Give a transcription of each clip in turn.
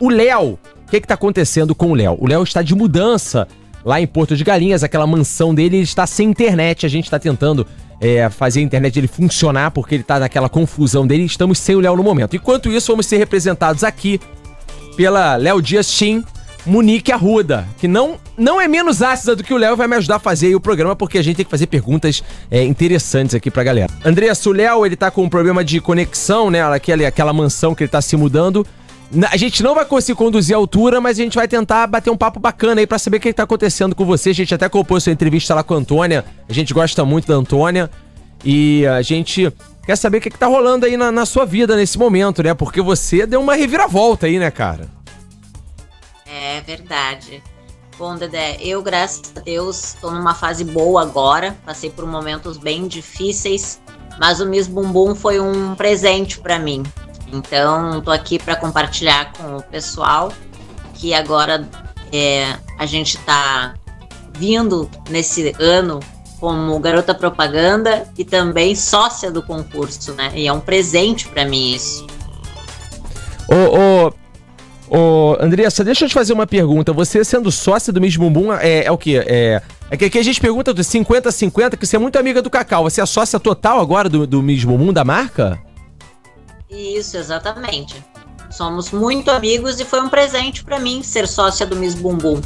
O Léo, o que que tá acontecendo com o Léo? O Léo está de mudança lá em Porto de Galinhas, aquela mansão dele, ele está sem internet. A gente está tentando é, fazer a internet dele funcionar porque ele tá naquela confusão dele. Estamos sem o Léo no momento. Enquanto isso, vamos ser representados aqui pela Léo Dias Team, Munique Arruda, que não, não é menos ácida do que o Léo vai me ajudar a fazer o programa, porque a gente tem que fazer perguntas é, interessantes aqui pra galera. Andressa, o Léo, ele tá com um problema de conexão, né? Aquela, aquela mansão que ele tá se mudando. A gente não vai conseguir conduzir a altura, mas a gente vai tentar bater um papo bacana aí pra saber o que tá acontecendo com você. A gente até compôs sua entrevista lá com a Antônia. A gente gosta muito da Antônia. E a gente quer saber o que, que tá rolando aí na, na sua vida nesse momento, né? Porque você deu uma reviravolta aí, né, cara? É verdade. Bom, Dedé, eu, graças a Deus, estou numa fase boa agora. Passei por momentos bem difíceis, mas o Miss Bumbum foi um presente para mim. Então, estou aqui para compartilhar com o pessoal que agora é, a gente está vindo nesse ano como garota propaganda e também sócia do concurso, né? E é um presente para mim isso. Ô, ô, Ô, Andressa, deixa eu te fazer uma pergunta. Você sendo sócia do Miss Bumbum, é, é o quê? É, é que aqui a gente pergunta dos 50-50, que você é muito amiga do Cacau. Você é sócia total agora do, do Miss Bumbum, da marca? Isso, exatamente. Somos muito amigos e foi um presente para mim ser sócia do Miss Bumbum.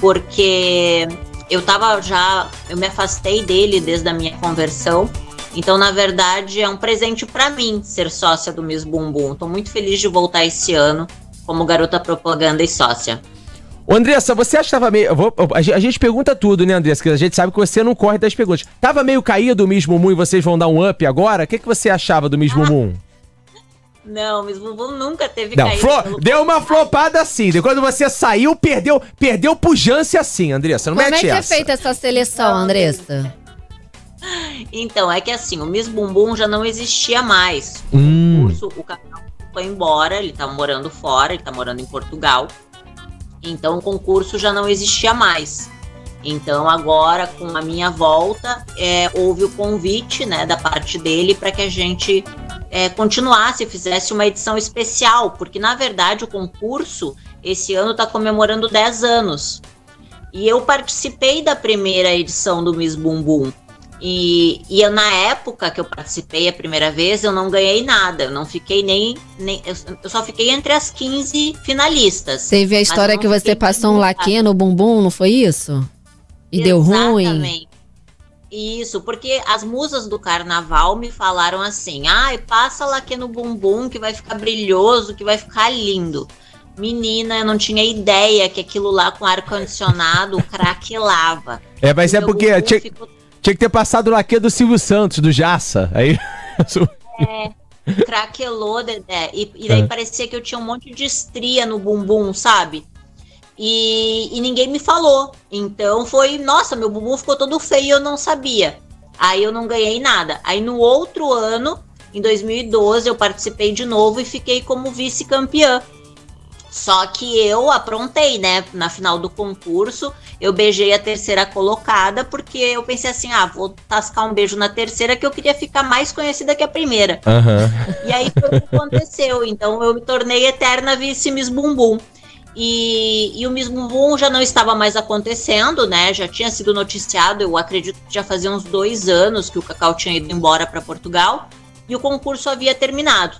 Porque eu tava já. Eu me afastei dele desde a minha conversão. Então, na verdade, é um presente para mim ser sócia do Miss Bumbum. Tô muito feliz de voltar esse ano como garota propaganda e sócia. Ô, Andressa, você achava meio. Vou, a gente pergunta tudo, né, Andressa? Que a gente sabe que você não corre das perguntas. Tava meio caído o Miss Mumu e vocês vão dar um up agora? O que, que você achava do Miss ah. Mumu? Não, Miss Bumbum nunca teve não, caído. Deu uma flopada assim. Quando você saiu, perdeu, perdeu pujança assim, Andressa. Não Como mete é que essa. é feita essa seleção, Andressa? Então, é que assim, o Miss Bumbum já não existia mais. Hum. O curso, o canal foi embora, ele tá morando fora, ele tá morando em Portugal. Então o concurso já não existia mais. Então agora, com a minha volta, é, houve o convite né, da parte dele para que a gente é, continuasse, fizesse uma edição especial, porque na verdade o concurso esse ano está comemorando 10 anos. E eu participei da primeira edição do Miss Bumbum. E, e eu, na época que eu participei a primeira vez, eu não ganhei nada. Eu não fiquei nem. nem eu só fiquei entre as 15 finalistas. Teve a história que você passou um laque no bumbum, não foi isso? E deu ruim? Isso, porque as musas do carnaval me falaram assim: ai, ah, passa laque no bumbum que vai ficar brilhoso, que vai ficar lindo. Menina, eu não tinha ideia que aquilo lá com ar-condicionado craquelava. É, mas é porque. Tinha, ficou tinha que ter passado o laque do Silvio Santos, do Jaça. Aí. É. Craquelou, Dedé. E, e daí é. parecia que eu tinha um monte de estria no bumbum, sabe? E, e, ninguém me falou. Então foi, nossa, meu bumbum ficou todo feio e eu não sabia. Aí eu não ganhei nada. Aí no outro ano, em 2012, eu participei de novo e fiquei como vice-campeã. Só que eu aprontei, né? Na final do concurso, eu beijei a terceira colocada, porque eu pensei assim: ah, vou tascar um beijo na terceira, que eu queria ficar mais conhecida que a primeira. Uhum. E aí foi o que aconteceu. Então eu me tornei eterna vice Miss Bumbum. E, e o Miss Bumbum já não estava mais acontecendo, né? Já tinha sido noticiado, eu acredito que já fazia uns dois anos que o Cacau tinha ido embora para Portugal e o concurso havia terminado.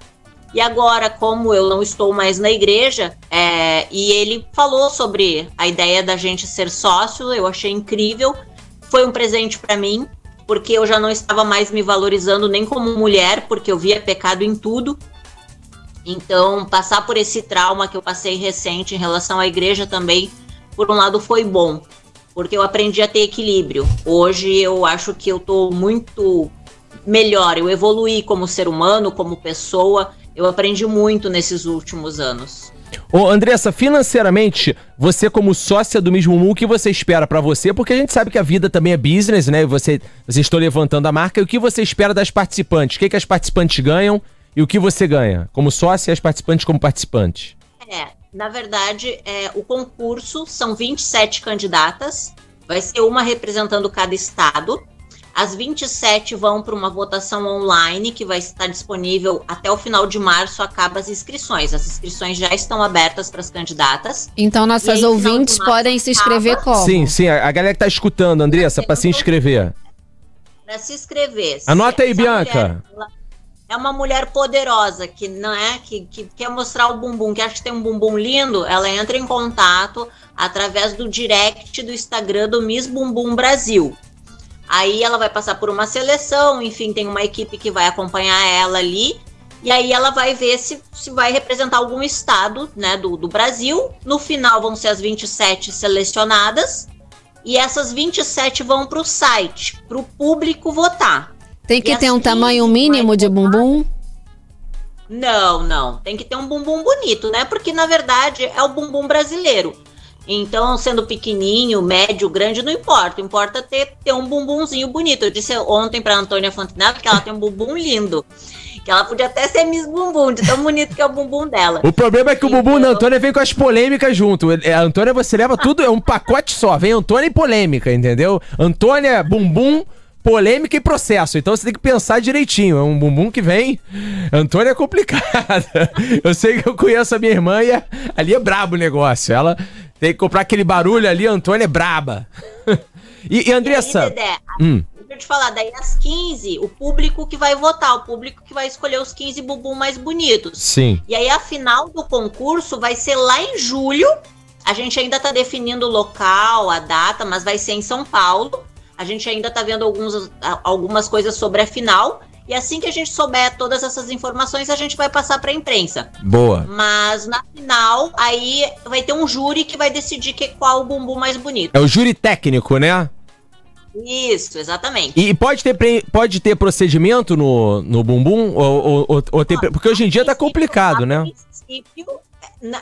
E agora, como eu não estou mais na igreja, é, e ele falou sobre a ideia da gente ser sócio, eu achei incrível. Foi um presente para mim, porque eu já não estava mais me valorizando nem como mulher, porque eu via pecado em tudo. Então, passar por esse trauma que eu passei recente em relação à igreja também, por um lado, foi bom, porque eu aprendi a ter equilíbrio. Hoje eu acho que eu estou muito melhor, eu evoluí como ser humano, como pessoa eu aprendi muito nesses últimos anos. Ô, Andressa, financeiramente, você como sócia do mesmo mundo, o que você espera para você? Porque a gente sabe que a vida também é business, né? Você, você estou levantando a marca. E o que você espera das participantes? O que, que as participantes ganham e o que você ganha? Como sócia e as participantes como participantes? É, na verdade, é, o concurso são 27 candidatas. Vai ser uma representando cada estado. As 27 vão para uma votação online que vai estar disponível até o final de março, acaba as inscrições. As inscrições já estão abertas para as candidatas. Então nossas aí, ouvintes podem se inscrever acaba... como? Sim, sim, a galera que está escutando, Andressa, para se inscrever. Para se inscrever. Anota aí, Bianca. Mulher, é uma mulher poderosa que não é que, que quer mostrar o bumbum, que acha que tem um bumbum lindo, ela entra em contato através do direct do Instagram do Miss Bumbum Brasil. Aí ela vai passar por uma seleção, enfim, tem uma equipe que vai acompanhar ela ali. E aí ela vai ver se, se vai representar algum estado né, do, do Brasil. No final vão ser as 27 selecionadas. E essas 27 vão para o site, para o público votar. Tem que e ter um tamanho mínimo de bumbum? Não, não. Tem que ter um bumbum bonito, né? Porque na verdade é o bumbum brasileiro. Então, sendo pequenininho, médio, grande, não importa. Importa ter, ter um bumbumzinho bonito. Eu disse ontem pra Antônia Fontenelle que ela tem um bumbum lindo. Que ela podia até ser Miss Bumbum, de tão bonito que é o bumbum dela. O problema é que então... o bumbum da Antônia vem com as polêmicas junto. A Antônia, você leva tudo, é um pacote só. Vem Antônia e polêmica, entendeu? Antônia, bumbum polêmica e processo. Então você tem que pensar direitinho. É um bumbum que vem. Antônia é complicada. Eu sei que eu conheço a minha irmã e ali é brabo o negócio. Ela tem que comprar aquele barulho ali, Antônia é braba. e, e Andressa. E aí, hum. Deixa eu te falar, daí às 15, o público que vai votar, o público que vai escolher os 15 bumbum mais bonitos. Sim. E aí a final do concurso vai ser lá em julho. A gente ainda tá definindo o local, a data, mas vai ser em São Paulo. A gente ainda tá vendo alguns, algumas coisas sobre a final. E assim que a gente souber todas essas informações, a gente vai passar para a imprensa. Boa. Mas na final, aí vai ter um júri que vai decidir que, qual o bumbum mais bonito. É o júri técnico, né? Isso, exatamente. E pode ter, pode ter procedimento no, no bumbum? Ou, ou, ou ter, porque hoje em dia tá complicado, né? princípio,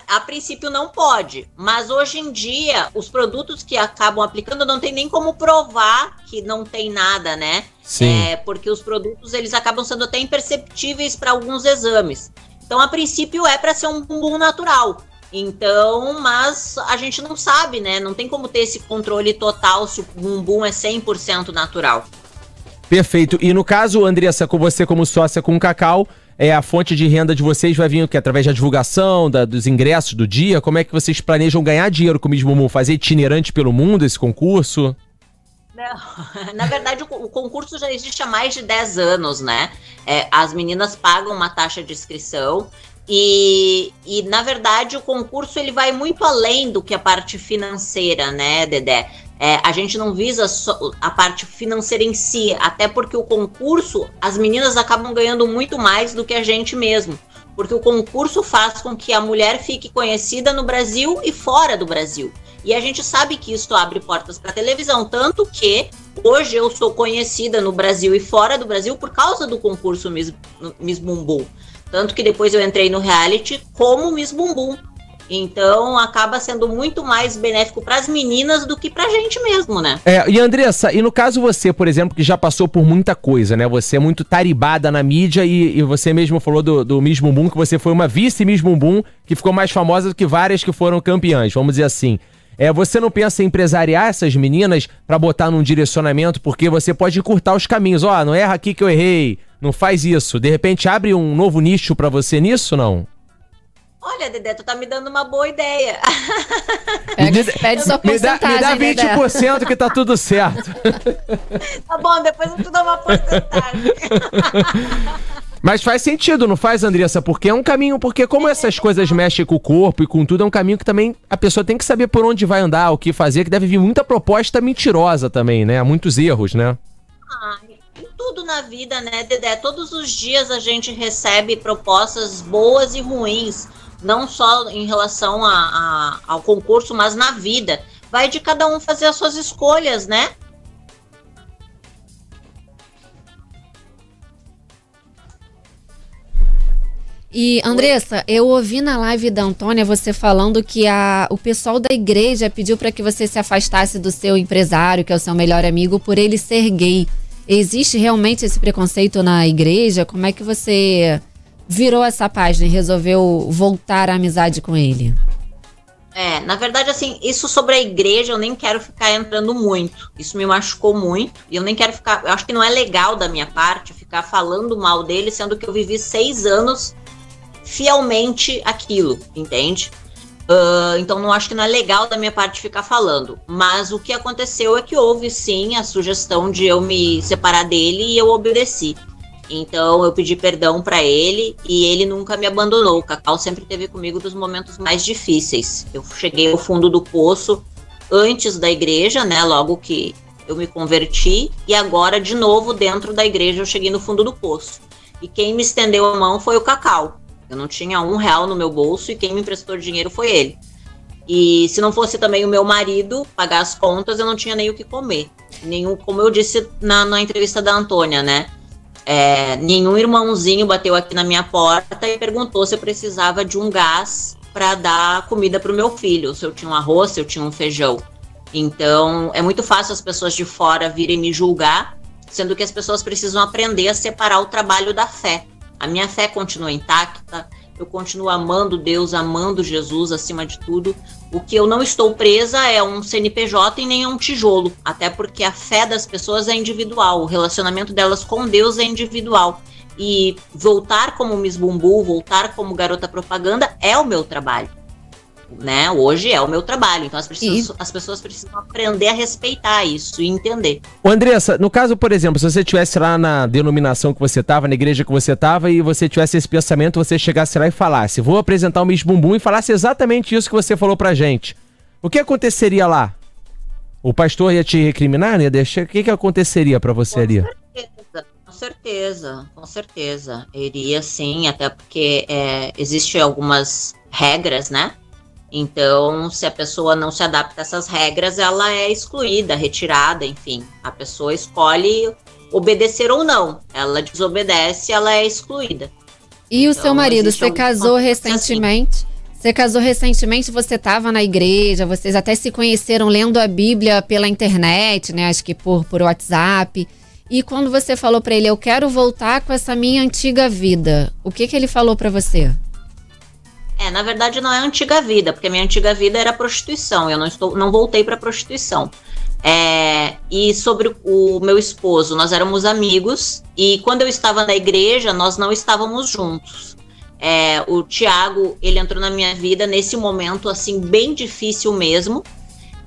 a princípio não pode, mas hoje em dia os produtos que acabam aplicando não tem nem como provar que não tem nada, né? Sim. É, porque os produtos eles acabam sendo até imperceptíveis para alguns exames. Então, a princípio é para ser um bumbum natural. Então, mas a gente não sabe, né? Não tem como ter esse controle total se o bumbum é 100% natural. Perfeito. E no caso, Andressa, com você como sócia com o Cacau, é, a fonte de renda de vocês vai vir o quê? Através da divulgação, da, dos ingressos do dia? Como é que vocês planejam ganhar dinheiro com o Mismo Fazer itinerante pelo mundo esse concurso? Não, na verdade, o, o, concurso já existe há mais de 10 anos, né? É, as meninas pagam uma taxa de inscrição e, e, na verdade, o concurso ele vai muito além do que a parte financeira, né, Dedé? É, a gente não visa a parte financeira em si, até porque o concurso, as meninas acabam ganhando muito mais do que a gente mesmo. Porque o concurso faz com que a mulher fique conhecida no Brasil e fora do Brasil. E a gente sabe que isso abre portas para televisão, tanto que hoje eu sou conhecida no Brasil e fora do Brasil por causa do concurso Miss, Miss Bumbum. Tanto que depois eu entrei no reality como Miss Bumbum. Então acaba sendo muito mais benéfico para as meninas do que para a gente mesmo, né? É, e Andressa, e no caso você, por exemplo, que já passou por muita coisa, né? Você é muito taribada na mídia e, e você mesmo falou do, do Miss Bumbum, que você foi uma vice Miss Bumbum, que ficou mais famosa do que várias que foram campeãs, vamos dizer assim. É, você não pensa em empresariar essas meninas para botar num direcionamento, porque você pode encurtar os caminhos. Ó, oh, não erra aqui que eu errei, não faz isso. De repente abre um novo nicho para você nisso, não? Olha, Dedé, tu tá me dando uma boa ideia. Pede, pede sua porcentagem, Me dá, me dá 20% Dedé. que tá tudo certo. tá bom, depois eu te dou uma porcentagem. Mas faz sentido, não faz, Andressa? Porque é um caminho, porque como essas coisas mexem com o corpo e com tudo, é um caminho que também a pessoa tem que saber por onde vai andar, o que fazer, que deve vir muita proposta mentirosa também, né? Muitos erros, né? Ah, tudo na vida, né, Dedé? Todos os dias a gente recebe propostas boas e ruins não só em relação a, a, ao concurso, mas na vida. Vai de cada um fazer as suas escolhas, né? E, Andressa, eu ouvi na live da Antônia você falando que a, o pessoal da igreja pediu para que você se afastasse do seu empresário, que é o seu melhor amigo, por ele ser gay. Existe realmente esse preconceito na igreja? Como é que você virou essa página e resolveu voltar à amizade com ele? É, na verdade, assim, isso sobre a igreja eu nem quero ficar entrando muito. Isso me machucou muito. E eu nem quero ficar. Eu acho que não é legal da minha parte ficar falando mal dele, sendo que eu vivi seis anos fielmente aquilo, entende? Uh, então não acho que não é legal da minha parte ficar falando. Mas o que aconteceu é que houve sim a sugestão de eu me separar dele e eu obedeci. Então eu pedi perdão para ele e ele nunca me abandonou. O Cacau sempre esteve comigo nos momentos mais difíceis. Eu cheguei ao fundo do poço antes da igreja, né? Logo que eu me converti e agora de novo dentro da igreja eu cheguei no fundo do poço. E quem me estendeu a mão foi o Cacau. Eu não tinha um real no meu bolso e quem me emprestou dinheiro foi ele. E se não fosse também o meu marido pagar as contas, eu não tinha nem o que comer. Nenhum, como eu disse na, na entrevista da Antônia, né? É, nenhum irmãozinho bateu aqui na minha porta e perguntou se eu precisava de um gás para dar comida para o meu filho, se eu tinha um arroz, se eu tinha um feijão. Então, é muito fácil as pessoas de fora virem me julgar, sendo que as pessoas precisam aprender a separar o trabalho da fé. A minha fé continua intacta, eu continuo amando Deus, amando Jesus acima de tudo. O que eu não estou presa é um CNPJ e nem é um tijolo, até porque a fé das pessoas é individual, o relacionamento delas com Deus é individual. E voltar como Miss Bumbu, voltar como garota propaganda é o meu trabalho né? Hoje é o meu trabalho. Então as pessoas, as pessoas precisam aprender a respeitar isso e entender. Ô Andressa, no caso, por exemplo, se você estivesse lá na denominação que você estava, na igreja que você estava, e você tivesse esse pensamento, você chegasse lá e falasse, vou apresentar o Miss Bumbum e falasse exatamente isso que você falou pra gente. O que aconteceria lá? O pastor ia te recriminar, ia deixar? O que, que aconteceria para você com ali? Certeza, com certeza, com certeza. Iria sim, até porque é, existem algumas regras, né? Então, se a pessoa não se adapta a essas regras, ela é excluída, retirada, enfim. A pessoa escolhe obedecer ou não. Ela desobedece, ela é excluída. E então, o seu marido, você casou recentemente? Assim. Você casou recentemente, você estava na igreja, vocês até se conheceram lendo a Bíblia pela internet, né? Acho que por, por WhatsApp. E quando você falou para ele, eu quero voltar com essa minha antiga vida, o que que ele falou para você? É, na verdade não é antiga vida, porque minha antiga vida era prostituição. Eu não estou, não voltei para prostituição. É, e sobre o meu esposo, nós éramos amigos e quando eu estava na igreja, nós não estávamos juntos. É, o Tiago, ele entrou na minha vida nesse momento assim bem difícil mesmo.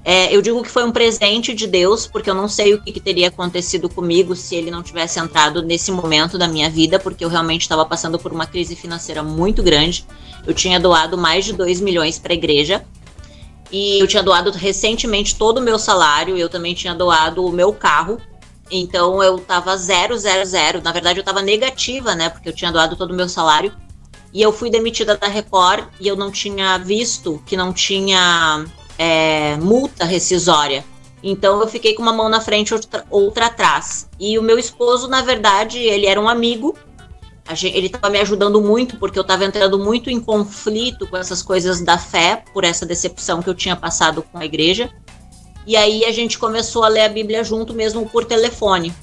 É, eu digo que foi um presente de Deus, porque eu não sei o que, que, teria acontecido comigo se ele não tivesse entrado nesse momento da minha vida, porque eu realmente estava passando por uma crise financeira muito grande. Eu tinha doado mais de 2 milhões para a igreja. E eu tinha doado recentemente todo o meu salário. Eu também tinha doado o meu carro. Então eu tava zero, zero, zero. Na verdade, eu tava negativa, né? Porque eu tinha doado todo o meu salário. E eu fui demitida da Record e eu não tinha visto que não tinha é, multa rescisória. Então eu fiquei com uma mão na frente, outra, outra atrás. E o meu esposo, na verdade, ele era um amigo Gente, ele estava me ajudando muito porque eu estava entrando muito em conflito com essas coisas da fé, por essa decepção que eu tinha passado com a igreja. E aí a gente começou a ler a Bíblia junto mesmo por telefone.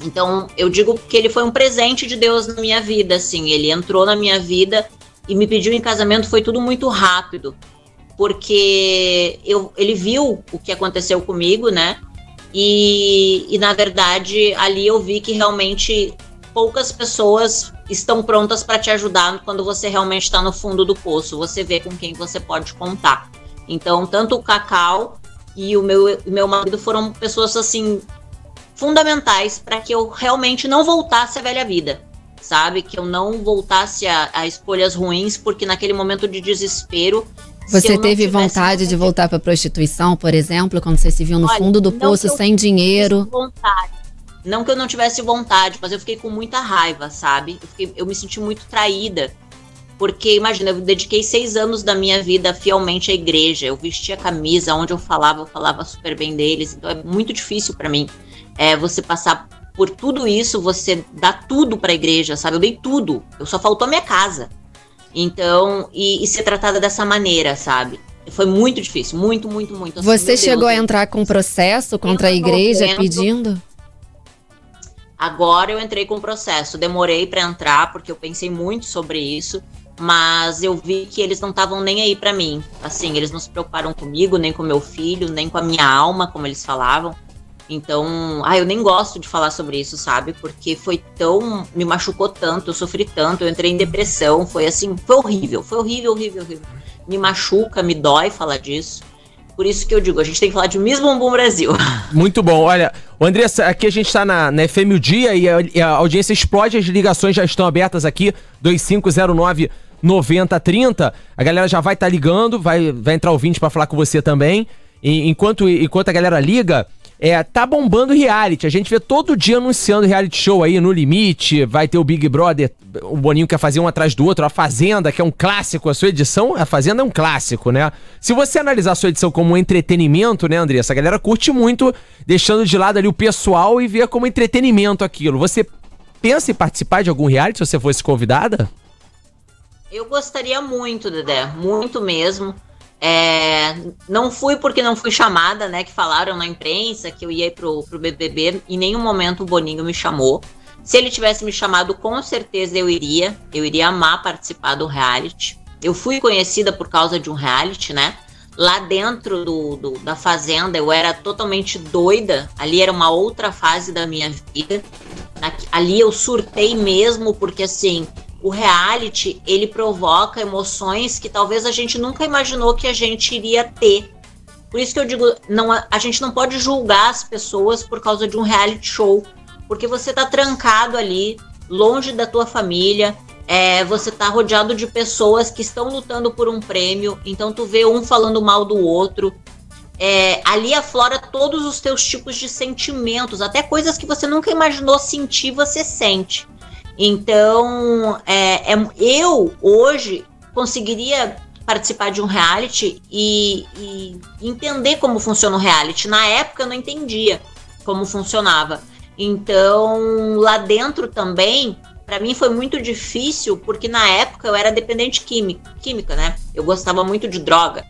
Então eu digo que ele foi um presente de Deus na minha vida, assim. Ele entrou na minha vida e me pediu em casamento, foi tudo muito rápido. Porque eu, ele viu o que aconteceu comigo, né? E, e na verdade ali eu vi que realmente poucas pessoas estão prontas para te ajudar quando você realmente está no fundo do poço. Você vê com quem você pode contar. Então, tanto o Cacau e o meu, meu marido foram pessoas assim fundamentais para que eu realmente não voltasse à velha vida, sabe? Que eu não voltasse a, a escolhas ruins, porque naquele momento de desespero. Você teve vontade de voltar para prostituição, por exemplo, quando você se viu no Olha, fundo do poço sem dinheiro? Vontade não que eu não tivesse vontade, mas eu fiquei com muita raiva, sabe? Eu, fiquei, eu me senti muito traída. Porque, imagina, eu dediquei seis anos da minha vida fielmente à igreja. Eu vestia camisa, onde eu falava, eu falava super bem deles. Então é muito difícil para mim é, você passar por tudo isso, você dá tudo para a igreja, sabe? Eu dei tudo. Eu só faltou a minha casa. Então, e, e ser tratada dessa maneira, sabe? Foi muito difícil, muito, muito, muito. Assim, você chegou Deus, a entrar com processo contra a igreja pedindo? Agora eu entrei com processo. Demorei para entrar porque eu pensei muito sobre isso. mas eu vi que eles não estavam nem aí para mim. Assim, eles não se preocuparam comigo, nem com meu filho, nem com a minha alma, como eles falavam. Então, ah, eu nem gosto de falar sobre isso, sabe? Porque foi tão. me machucou tanto, eu sofri tanto, eu entrei em depressão, foi assim, foi horrível, foi horrível, horrível, horrível. Me machuca, me dói falar disso. Por isso que eu digo, a gente tem que falar de Miss Bumbum Brasil. Muito bom. Olha, o Andressa, aqui a gente está na, na FM o Dia e a, e a, audiência explode, as ligações já estão abertas aqui, 2509 9030. A galera já vai estar tá ligando, vai, vai entrar ouvinte para falar com você também. E, enquanto, enquanto a galera liga, é, tá bombando reality. A gente vê todo dia anunciando reality show aí no limite. Vai ter o Big Brother, o Boninho quer fazer um atrás do outro. A Fazenda, que é um clássico. A sua edição, a Fazenda é um clássico, né? Se você analisar a sua edição como um entretenimento, né, Andressa? A galera curte muito, deixando de lado ali o pessoal e vê como entretenimento aquilo. Você pensa em participar de algum reality se você fosse convidada? Eu gostaria muito, Dedé. Muito mesmo. É, não fui porque não fui chamada, né? Que falaram na imprensa que eu ia pro, pro BBB. Em nenhum momento o Boninho me chamou. Se ele tivesse me chamado, com certeza eu iria. Eu iria amar participar do reality. Eu fui conhecida por causa de um reality, né? Lá dentro do, do, da fazenda eu era totalmente doida. Ali era uma outra fase da minha vida. Ali eu surtei mesmo, porque assim, o reality ele provoca emoções que talvez a gente nunca imaginou que a gente iria ter. Por isso que eu digo, não, a gente não pode julgar as pessoas por causa de um reality show, porque você tá trancado ali, longe da tua família, é, você tá rodeado de pessoas que estão lutando por um prêmio, então tu vê um falando mal do outro. É, ali aflora todos os teus tipos de sentimentos, até coisas que você nunca imaginou sentir, você sente. Então, é, é, eu hoje conseguiria participar de um reality e, e, entender como funciona o reality. Na época eu não entendia como funcionava. Então, lá dentro também, para mim foi muito difícil, porque na época eu era dependente química, química, né? Eu gostava muito de droga.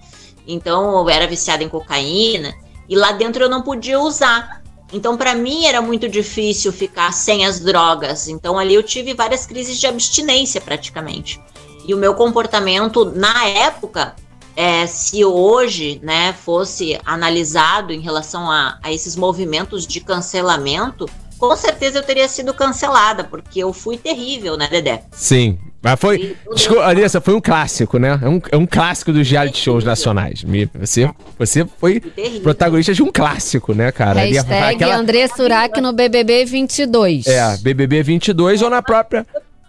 Então, eu era viciada em cocaína e lá dentro eu não podia usar. Então, para mim era muito difícil ficar sem as drogas. Então, ali eu tive várias crises de abstinência praticamente. E o meu comportamento na época, é, se hoje, né, fosse analisado em relação a, a esses movimentos de cancelamento, com certeza eu teria sido cancelada, porque eu fui terrível, né, Dedé? Sim, mas foi. Desculpa, Alissa, foi um clássico, né? É um, é um clássico dos reality shows nacionais. Você, você foi protagonista de um clássico, né, cara? Hashtag Aquela... André Surak no BBB 22. É, BBB 22 ou na própria.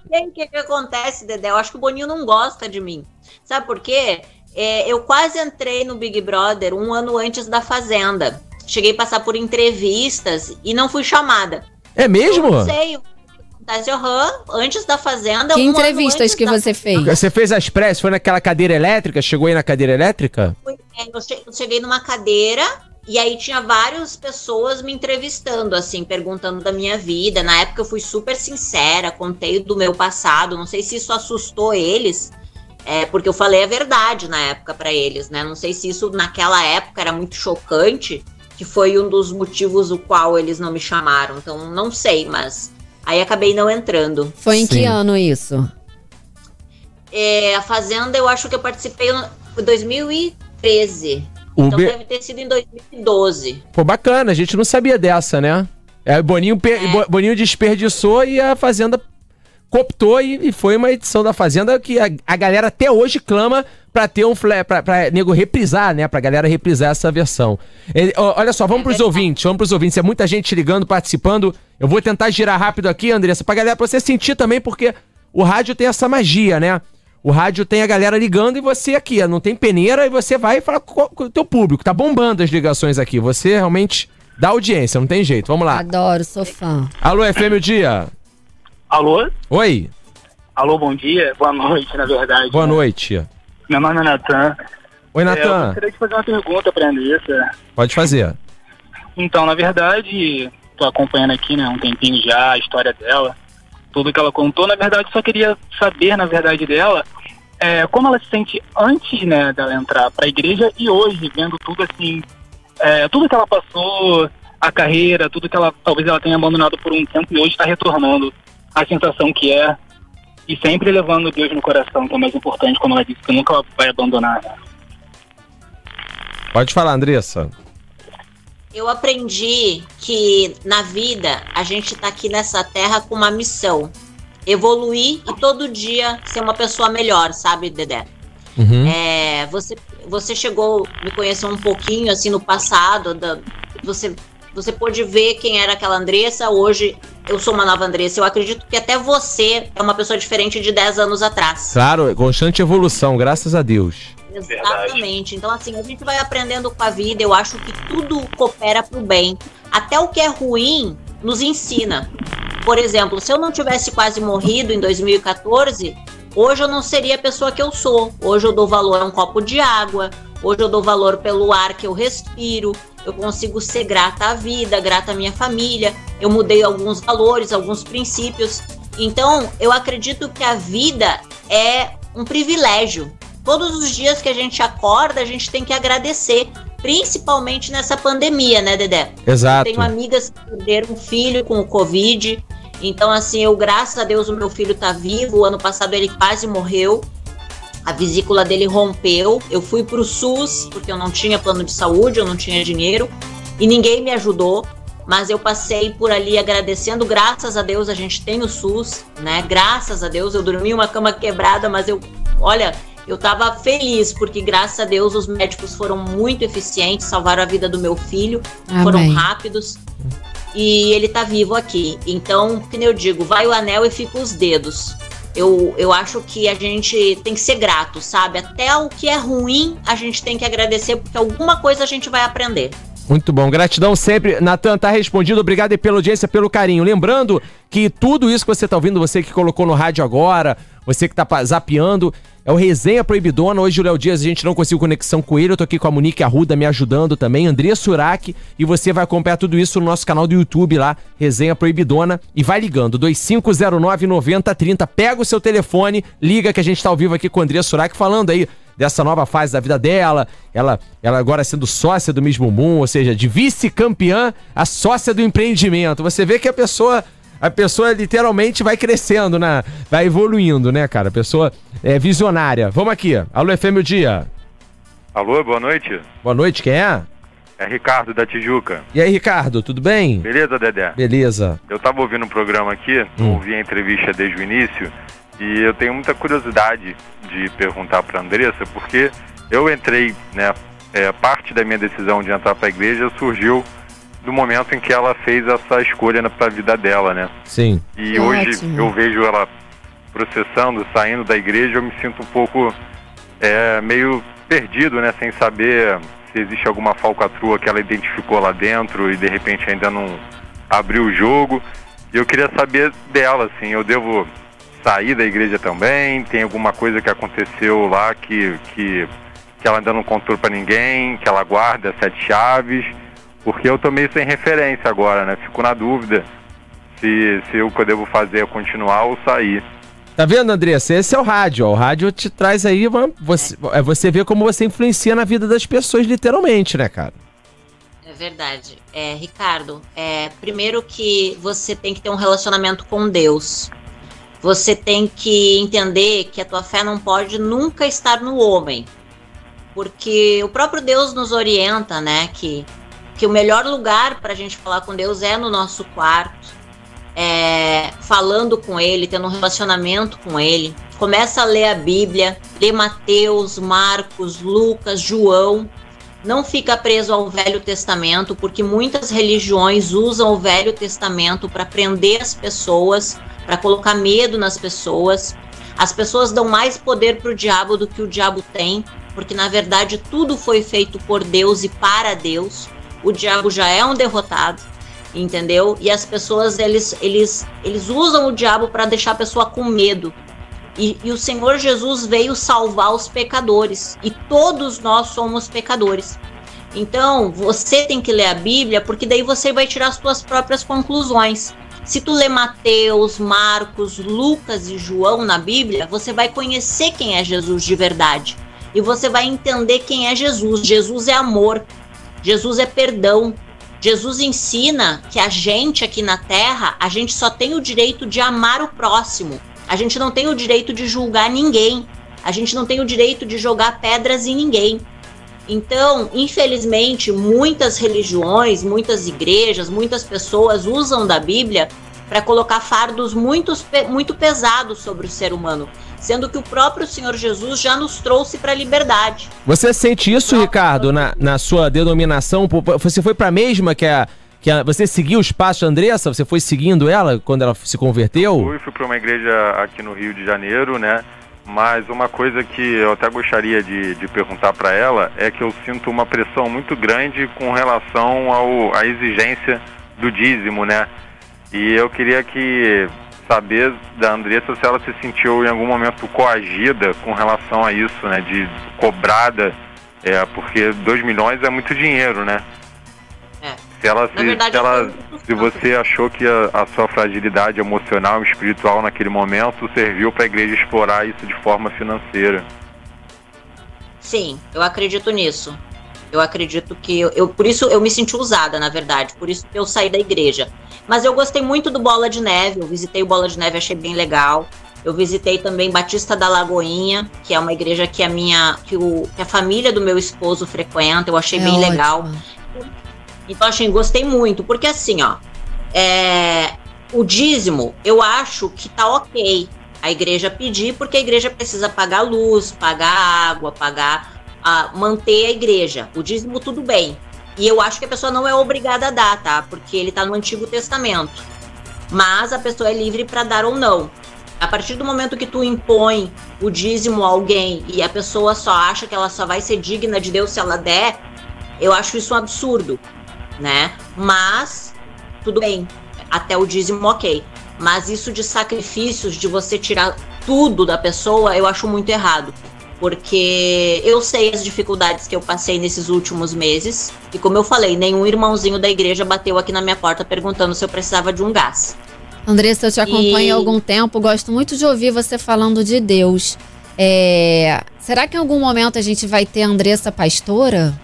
O que, que acontece, Dedé? Eu acho que o Boninho não gosta de mim. Sabe por quê? É, eu quase entrei no Big Brother um ano antes da Fazenda. Cheguei a passar por entrevistas e não fui chamada. É mesmo? Eu não sei Fantasia Uhum, antes da Fazenda. Que um entrevistas que da... você fez? Você fez as pressas? Foi naquela cadeira elétrica? Chegou aí na cadeira elétrica? É, eu cheguei numa cadeira e aí tinha várias pessoas me entrevistando, assim, perguntando da minha vida. Na época eu fui super sincera, contei do meu passado. Não sei se isso assustou eles, é, porque eu falei a verdade na época para eles, né? Não sei se isso naquela época era muito chocante, que foi um dos motivos o qual eles não me chamaram. Então não sei, mas Aí acabei não entrando. Foi em Sim. que ano isso? É, a Fazenda, eu acho que eu participei em 2013. O então B... deve ter sido em 2012. Pô, bacana, a gente não sabia dessa, né? É, Boninho, é. Boninho desperdiçou e a Fazenda cooptou e, e, foi uma edição da Fazenda que a, a galera até hoje clama pra ter um pra, pra nego reprisar, né? Pra galera reprisar essa versão. Ele, olha só, vamos pros ouvintes, vamos pros ouvintes. É muita gente ligando, participando. Eu vou tentar girar rápido aqui, Andressa, pra galera, pra você sentir também, porque o rádio tem essa magia, né? O rádio tem a galera ligando e você aqui, não tem peneira e você vai falar com, com o teu público. Tá bombando as ligações aqui. Você realmente dá audiência, não tem jeito. Vamos lá. Adoro, sou fã. Alô, FM o dia. Alô? Oi. Alô, bom dia. Boa noite, na verdade. Boa né? noite. Meu nome é Natan. Oi, Natan. É, eu gostaria de fazer uma pergunta para a Andressa. Pode fazer. Então, na verdade, tô acompanhando aqui, né, um tempinho já a história dela, tudo que ela contou. Na verdade, só queria saber, na verdade, dela, é, como ela se sente antes, né, dela entrar para a igreja e hoje, vendo tudo assim, é, tudo que ela passou, a carreira, tudo que ela talvez ela tenha abandonado por um tempo e hoje está retornando a sensação que é. e sempre levando Deus no coração, que é o mais importante, como ela disse, que nunca vai abandonar. Né? Pode falar, Andressa. Eu aprendi que na vida a gente tá aqui nessa terra com uma missão. Evoluir e todo dia ser uma pessoa melhor, sabe, Dedé? Uhum. É, você, você chegou, me conheceu um pouquinho assim no passado, da, você, você pôde ver quem era aquela Andressa, hoje eu sou uma nova Andressa. Eu acredito que até você é uma pessoa diferente de 10 anos atrás. Claro, constante evolução, graças a Deus. Exatamente. Então, assim, a gente vai aprendendo com a vida. Eu acho que tudo coopera pro bem. Até o que é ruim nos ensina. Por exemplo, se eu não tivesse quase morrido em 2014, hoje eu não seria a pessoa que eu sou. Hoje eu dou valor a um copo de água. Hoje eu dou valor pelo ar que eu respiro. Eu consigo ser grata à vida, grata à minha família. Eu mudei alguns valores, alguns princípios. Então, eu acredito que a vida é um privilégio. Todos os dias que a gente acorda, a gente tem que agradecer, principalmente nessa pandemia, né, Dedé? Exato. Eu tenho amigas que perderam um filho com o Covid. Então, assim, eu, graças a Deus, o meu filho tá vivo. O ano passado ele quase morreu. A vesícula dele rompeu. Eu fui pro SUS, porque eu não tinha plano de saúde, eu não tinha dinheiro. E ninguém me ajudou mas eu passei por ali agradecendo, graças a Deus a gente tem o SUS, né? Graças a Deus eu dormi uma cama quebrada, mas eu, olha, eu estava feliz porque, graças a Deus, os médicos foram muito eficientes, salvaram a vida do meu filho, Amém. foram rápidos e ele está vivo aqui. Então, como eu digo, vai o anel e fica os dedos. Eu, eu acho que a gente tem que ser grato, sabe? Até o que é ruim a gente tem que agradecer, porque alguma coisa a gente vai aprender. Muito bom, gratidão sempre. Natan, tá respondido. Obrigado pela audiência, pelo carinho. Lembrando que tudo isso que você tá ouvindo, você que colocou no rádio agora, você que tá zapeando, é o Resenha Proibidona. Hoje o Léo Dias, a gente não conseguiu conexão com ele. Eu tô aqui com a Monique Arruda me ajudando também, André Surak. E você vai acompanhar tudo isso no nosso canal do YouTube lá, Resenha Proibidona. E vai ligando, 2509-9030. Pega o seu telefone, liga que a gente tá ao vivo aqui com o André Surak falando aí dessa nova fase da vida dela. Ela, ela agora sendo sócia do mesmo Moon, ou seja, de vice-campeã a sócia do empreendimento. Você vê que a pessoa a pessoa literalmente vai crescendo, né? Vai evoluindo, né, cara? A pessoa é visionária. Vamos aqui. Alô, FM o dia. Alô, boa noite. Boa noite, quem é? É Ricardo da Tijuca. E aí, Ricardo, tudo bem? Beleza, Dedé? Beleza. Eu tava ouvindo o um programa aqui, hum. ouvi a entrevista desde o início, e eu tenho muita curiosidade de perguntar para Andressa, porque eu entrei, né, é, parte da minha decisão de entrar para a igreja surgiu do momento em que ela fez essa escolha para a vida dela, né? Sim. E hoje eu vejo ela processando, saindo da igreja, eu me sinto um pouco é, meio perdido, né? Sem saber se existe alguma falcatrua que ela identificou lá dentro e de repente ainda não abriu o jogo. E eu queria saber dela, assim, eu devo sair da igreja também? Tem alguma coisa que aconteceu lá que, que, que ela ainda não contou para ninguém, que ela guarda sete chaves? Porque eu tô meio sem referência agora, né? Fico na dúvida se, se o que eu devo fazer é continuar ou sair. Tá vendo, Andressa? Esse é o rádio. Ó. O rádio te traz aí. Uma, você, é você vê como você influencia na vida das pessoas, literalmente, né, cara? É verdade. É, Ricardo, é, primeiro que você tem que ter um relacionamento com Deus. Você tem que entender que a tua fé não pode nunca estar no homem. Porque o próprio Deus nos orienta, né? Que que o melhor lugar para a gente falar com Deus é no nosso quarto, é, falando com Ele, tendo um relacionamento com Ele. Começa a ler a Bíblia, lê Mateus, Marcos, Lucas, João. Não fica preso ao Velho Testamento, porque muitas religiões usam o Velho Testamento para prender as pessoas, para colocar medo nas pessoas. As pessoas dão mais poder para o diabo do que o diabo tem, porque na verdade tudo foi feito por Deus e para Deus o diabo já é um derrotado, entendeu? E as pessoas eles eles eles usam o diabo para deixar a pessoa com medo. E, e, o Senhor Jesus veio salvar os pecadores e todos nós somos pecadores. Então você tem que ler a Bíblia porque daí você vai tirar as suas próprias conclusões. Se tu lê Mateus, Marcos, Lucas e João na Bíblia, você vai conhecer quem é Jesus de verdade. E você vai entender quem é Jesus. Jesus é amor. Jesus é perdão. Jesus ensina que a gente aqui na terra, a gente só tem o direito de amar o próximo. A gente não tem o direito de julgar ninguém. A gente não tem o direito de jogar pedras em ninguém. Então, infelizmente, muitas religiões, muitas igrejas, muitas pessoas usam da Bíblia para colocar fardos muito, muito pesados sobre o ser humano, sendo que o próprio Senhor Jesus já nos trouxe para a liberdade. Você sente isso, Ricardo, na, na sua denominação? Você foi para a mesma que a que a, você seguiu os passos da Andressa? Você foi seguindo ela quando ela se converteu? Fui, fui para uma igreja aqui no Rio de Janeiro, né? Mas uma coisa que eu até gostaria de, de perguntar para ela é que eu sinto uma pressão muito grande com relação ao, à exigência do dízimo, né? E eu queria que saber da Andressa se ela se sentiu em algum momento coagida com relação a isso, né? De cobrada, é, porque 2 milhões é muito dinheiro, né? Se ela se, verdade, se, ela, se você achou que a, a, sua fragilidade emocional e espiritual naquele momento serviu para a igreja explorar isso de forma financeira. Sim, eu acredito nisso. Eu acredito que eu, eu, por isso eu me senti usada, na verdade, por isso eu saí da igreja. Mas eu gostei muito do Bola de Neve, eu visitei o Bola de Neve, achei bem legal. Eu visitei também Batista da Lagoinha, que é uma igreja que a minha que, o, que a família do meu esposo frequenta, eu achei é bem ótimo. legal. Então, assim, gostei muito, porque assim, ó, é, o dízimo, eu acho que tá ok a igreja pedir, porque a igreja precisa pagar luz, pagar água, pagar, a, manter a igreja. O dízimo, tudo bem. E eu acho que a pessoa não é obrigada a dar, tá? Porque ele tá no Antigo Testamento. Mas a pessoa é livre para dar ou não. A partir do momento que tu impõe o dízimo a alguém e a pessoa só acha que ela só vai ser digna de Deus se ela der, eu acho isso um absurdo né? Mas tudo bem, até o dízimo ok. Mas isso de sacrifícios, de você tirar tudo da pessoa, eu acho muito errado. Porque eu sei as dificuldades que eu passei nesses últimos meses. E como eu falei, nenhum irmãozinho da igreja bateu aqui na minha porta perguntando se eu precisava de um gás. Andressa, eu te acompanho e... há algum tempo, gosto muito de ouvir você falando de Deus. É... Será que em algum momento a gente vai ter Andressa pastora?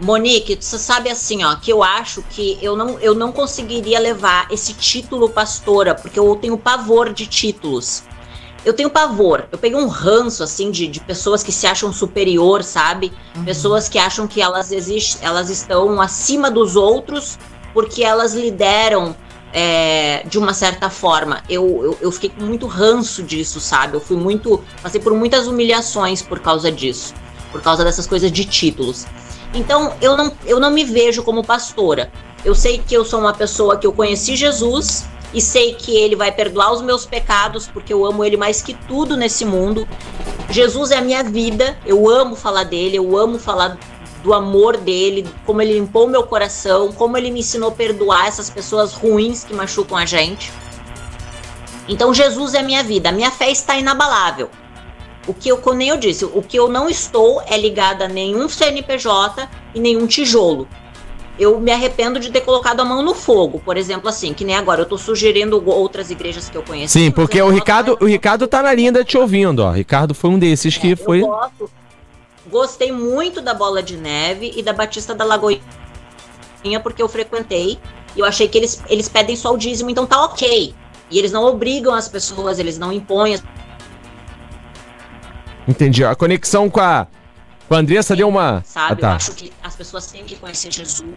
Monique, você sabe assim, ó, que eu acho que eu não, eu não conseguiria levar esse título pastora, porque eu tenho pavor de títulos. Eu tenho pavor. Eu peguei um ranço, assim, de, de pessoas que se acham superior, sabe? Uhum. Pessoas que acham que elas, exist, elas estão acima dos outros porque elas lideram é, de uma certa forma. Eu, eu, eu fiquei com muito ranço disso, sabe? Eu fui muito. Passei por muitas humilhações por causa disso. Por causa dessas coisas de títulos. Então, eu não, eu não me vejo como pastora. Eu sei que eu sou uma pessoa que eu conheci Jesus e sei que ele vai perdoar os meus pecados porque eu amo ele mais que tudo nesse mundo. Jesus é a minha vida, eu amo falar dele, eu amo falar do amor dele, como ele limpou meu coração, como ele me ensinou a perdoar essas pessoas ruins que machucam a gente. Então Jesus é a minha vida, a minha fé está inabalável. O que eu, como nem eu disse, o que eu não estou é ligada a nenhum CNPJ e nenhum tijolo. Eu me arrependo de ter colocado a mão no fogo, por exemplo, assim, que nem agora. Eu estou sugerindo outras igrejas que eu conheço. Sim, porque o Ricardo, o Ricardo tá na linha te ouvindo, ó. Ricardo foi um desses que é, foi. Gosto, gostei muito da Bola de Neve e da Batista da Lagoinha, porque eu frequentei. E eu achei que eles, eles pedem só o dízimo, então tá ok. E eles não obrigam as pessoas, eles não impõem as Entendi. A conexão com a, com a Andressa deu uma. Sabe? Ah, tá. Eu acho que as pessoas têm que conhecer Jesus.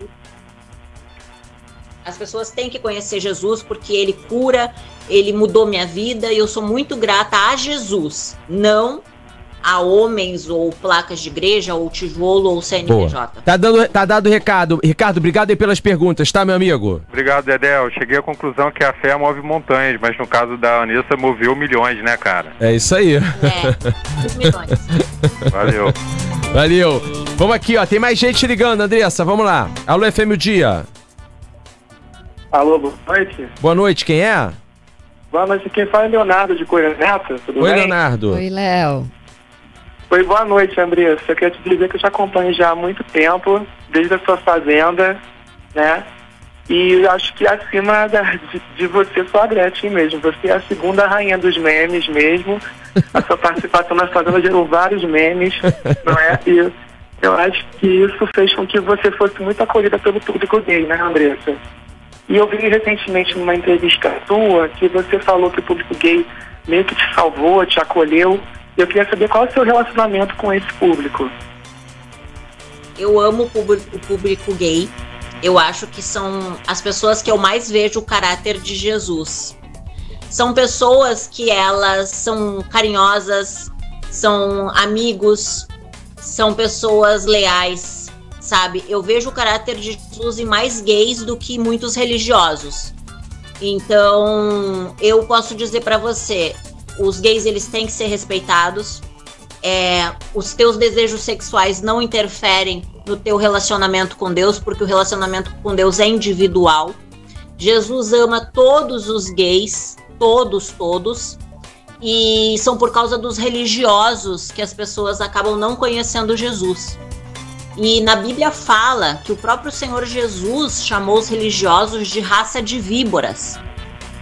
As pessoas têm que conhecer Jesus porque ele cura, ele mudou minha vida e eu sou muito grata a Jesus, não a homens ou placas de igreja ou tijolo ou CNPJ. Boa. Tá, dando, tá dado o recado. Ricardo, obrigado aí pelas perguntas, tá, meu amigo? Obrigado, Dedé. Eu cheguei à conclusão que a fé move montanhas, mas no caso da Anissa moveu milhões, né, cara? É isso aí. É, milhões. Valeu. Valeu. Vamos aqui, ó. Tem mais gente ligando, Andressa. Vamos lá. Alô, FM o Dia. Alô, boa noite. Boa noite, quem é? Boa noite, quem fala é Leonardo de Coelho Neto, tudo Oi, bem? Leonardo. Oi, Léo. Oi, boa noite, Andressa. Eu quero te dizer que eu te acompanho já há muito tempo, desde a sua fazenda, né? E acho que acima da, de, de, você só a Gretchen mesmo. Você é a segunda rainha dos memes mesmo. A sua participação na fazenda gerou vários memes, não é? E eu acho que isso fez com que você fosse muito acolhida pelo público gay, né, Andressa? E eu vi recentemente numa entrevista sua que você falou que o público gay meio que te salvou, te acolheu. Eu queria saber qual é o seu relacionamento com esse público. Eu amo o público, gay. Eu acho que são as pessoas que eu mais vejo o caráter de Jesus. São pessoas que elas são carinhosas, são amigos, são pessoas leais, sabe? Eu vejo o caráter de Jesus em mais gays do que muitos religiosos. Então, eu posso dizer para você, os gays eles têm que ser respeitados. É, os teus desejos sexuais não interferem no teu relacionamento com Deus, porque o relacionamento com Deus é individual. Jesus ama todos os gays, todos, todos. E são por causa dos religiosos que as pessoas acabam não conhecendo Jesus. E na Bíblia fala que o próprio Senhor Jesus chamou os religiosos de raça de víboras,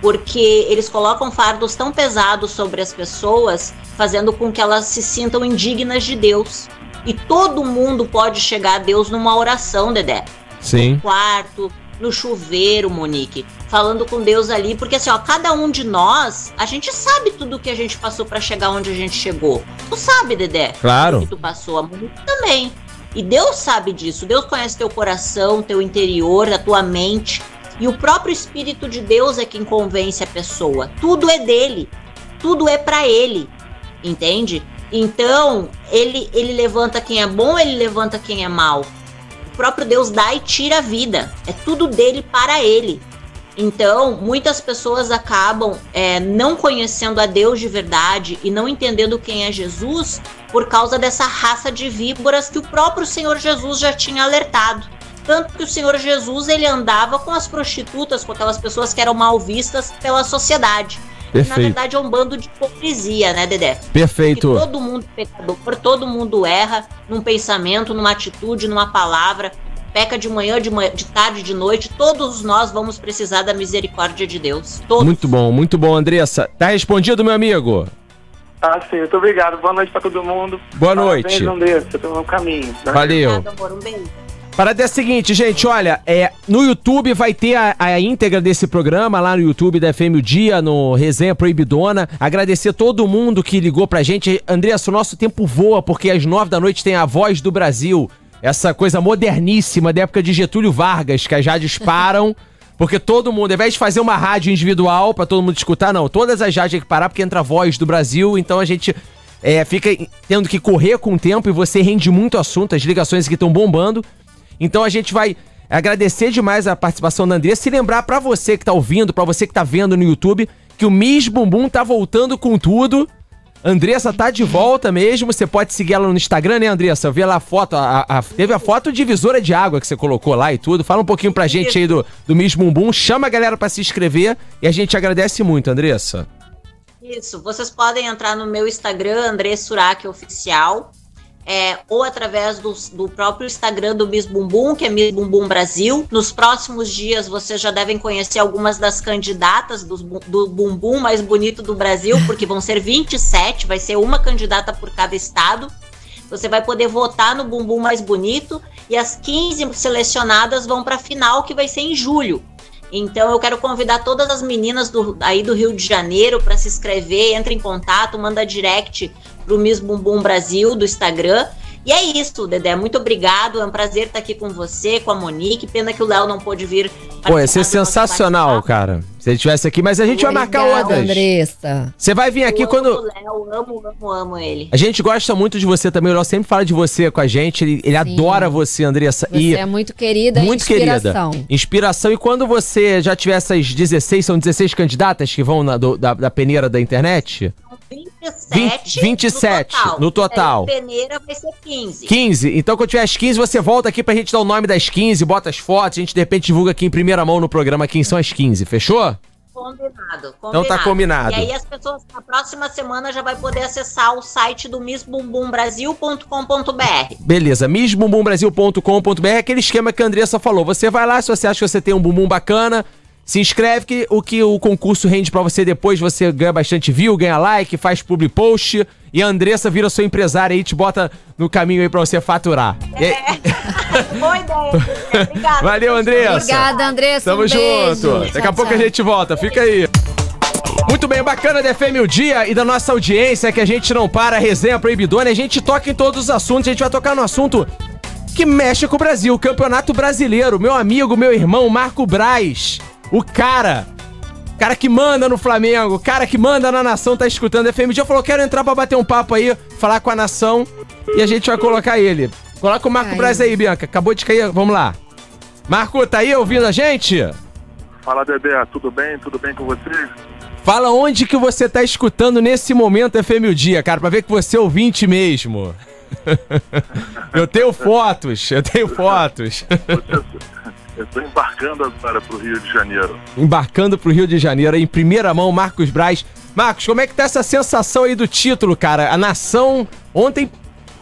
porque eles colocam fardos tão pesados sobre as pessoas, fazendo com que elas se sintam indignas de Deus. E todo mundo pode chegar a Deus numa oração, Dedé. Sim. No quarto, no chuveiro, Monique, falando com Deus ali, porque assim, ó, cada um de nós, a gente sabe tudo que a gente passou para chegar onde a gente chegou. Tu sabe, Dedé? Claro. Que tu passou, a Monique também. E Deus sabe disso. Deus conhece teu coração, teu interior, a tua mente. E o próprio Espírito de Deus é quem convence a pessoa. Tudo é dele. Tudo é para ele. Entende? Então, ele, ele levanta quem é bom, ele levanta quem é mal. O próprio Deus dá e tira a vida. É tudo dele para ele. Então, muitas pessoas acabam é, não conhecendo a Deus de verdade e não entendendo quem é Jesus por causa dessa raça de víboras que o próprio Senhor Jesus já tinha alertado. Tanto que o Senhor Jesus ele andava com as prostitutas, com aquelas pessoas que eram mal vistas pela sociedade. Perfeito. Na verdade é um bando de hipocrisia, né, Dedé? Perfeito. Porque todo mundo é pecador, todo mundo erra num pensamento, numa atitude, numa palavra peca de manhã, de, manhã, de tarde, de noite, todos nós vamos precisar da misericórdia de Deus. Todos. Muito bom, muito bom, Andressa. Tá respondido, meu amigo? Ah, sim, muito obrigado. Boa noite pra todo mundo. Boa noite. Parabéns, Andressa, tô no caminho. Tá? Valeu. Obrigada, amor, um beijo. Parada é a seguinte, gente, olha, é, no YouTube vai ter a, a íntegra desse programa lá no YouTube da FM o Dia, no Resenha Proibidona. Agradecer todo mundo que ligou pra gente. Andressa, o nosso tempo voa, porque às nove da noite tem a Voz do Brasil. Essa coisa moderníssima da época de Getúlio Vargas, que já disparam. Porque todo mundo, ao invés de fazer uma rádio individual pra todo mundo escutar, não. Todas as rádios têm que parar porque entra a voz do Brasil, então a gente é, fica tendo que correr com o tempo e você rende muito assunto, as ligações aqui estão bombando. Então a gente vai agradecer demais a participação da Andressa e lembrar pra você que tá ouvindo, pra você que tá vendo no YouTube, que o Miss Bumbum tá voltando com tudo. Andressa tá de volta mesmo. Você pode seguir ela no Instagram, né, Andressa? Eu vi lá a foto. A, a- teve a foto divisora de água que você colocou lá e tudo. Fala um pouquinho pra gente aí do, do Miss Bumbum. Chama a galera pra se inscrever e a gente agradece muito, Andressa. Isso, vocês podem entrar no meu Instagram, André Surak Oficial, é, ou através do, do próprio Instagram do Miss Bumbum, que é Miss Bumbum Brasil. Nos próximos dias vocês já devem conhecer algumas das candidatas bu- do Bumbum mais bonito do Brasil, porque vão ser 27, vai ser uma candidata por cada estado. Você vai poder votar no Bumbum mais bonito e as 15 selecionadas vão para a final, que vai ser em julho. Então eu quero convidar todas as meninas do, aí do Rio de Janeiro para se inscrever, entre em contato, manda direct pro Miss Bumbum Brasil do Instagram. E é isso, Dedé. Muito obrigado. É um prazer estar aqui com você, com a Monique. Pena que o Léo não pôde vir. Pô, ia ser sensacional, cara. Se ele estivesse aqui, mas a gente vai marcar outras. Andressa. Você vai vir aqui eu quando. amo o Léo, amo, amo, amo ele. A gente gosta muito de você também. O Léo sempre fala de você com a gente. Ele, ele adora você, Andressa. Você e é muito querida muito inspiração. querida. Inspiração. E quando você já tiver essas 16, são 16 candidatas que vão na, do- da, da peneira da internet? 27, 27 no total. Aí, peneira vai ser 15. 15. Então, quando tiver as 15, você volta aqui pra gente dar o nome das 15, bota as fotos, a gente de repente divulga aqui em primeira mão no programa quem são as 15, fechou? Combinado, combinado. Então tá combinado. E aí as pessoas na próxima semana já vai poder acessar o site do missbumbumbrasil.com.br. Beleza, misbumbumbrasil.com.br é aquele esquema que a Andressa falou. Você vai lá, se você acha que você tem um bumbum bacana, Se inscreve que o que o concurso rende pra você depois, você ganha bastante view, ganha like, faz public post e a Andressa vira sua empresária e te bota no caminho aí pra você faturar. E aí- Boa ideia. Obrigada. Valeu, Andressa. Obrigada, Andressa. Tamo um beijo. junto. Daqui a Tchau, pouco a gente volta. Fica aí. Muito bem, bacana da FM o dia e da nossa audiência que a gente não para, resenha proibidona, a gente toca em todos os assuntos, a gente vai tocar no assunto que mexe com o Brasil, o Campeonato Brasileiro. Meu amigo, meu irmão, Marco Braz, o cara, o cara que manda no Flamengo, o cara que manda na nação, tá escutando a dia, falou, quero entrar pra bater um papo aí, falar com a nação e a gente vai colocar ele. Coloca o Marco. Braz aí, Bianca, acabou de cair, vamos lá. Marco, tá aí ouvindo a gente? Fala, Dedé, tudo bem? Tudo bem com você? Fala onde que você tá escutando nesse momento FM o Dia, cara, pra ver que você é ouvinte mesmo. eu tenho fotos, eu tenho fotos. Estou embarcando agora para o Rio de Janeiro. Embarcando pro Rio de Janeiro, em primeira mão, Marcos Braz. Marcos, como é que tá essa sensação aí do título, cara? A nação ontem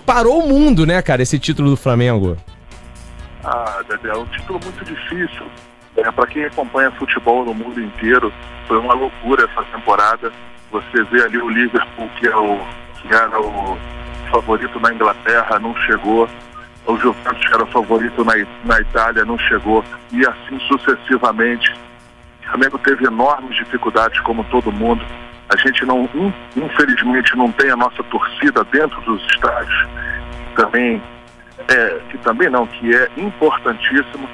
parou o mundo, né, cara, esse título do Flamengo. Ah, Dedé, é um título muito difícil. É, para quem acompanha futebol no mundo inteiro, foi uma loucura essa temporada. Você vê ali o Liverpool, que, é o, que era o favorito na Inglaterra, não chegou. O Juventus, que era favorito na, na Itália, não chegou. E assim sucessivamente. O Flamengo teve enormes dificuldades, como todo mundo. A gente não, in- infelizmente, não tem a nossa torcida dentro dos estádios. Também é, que também não, que é importantíssimo.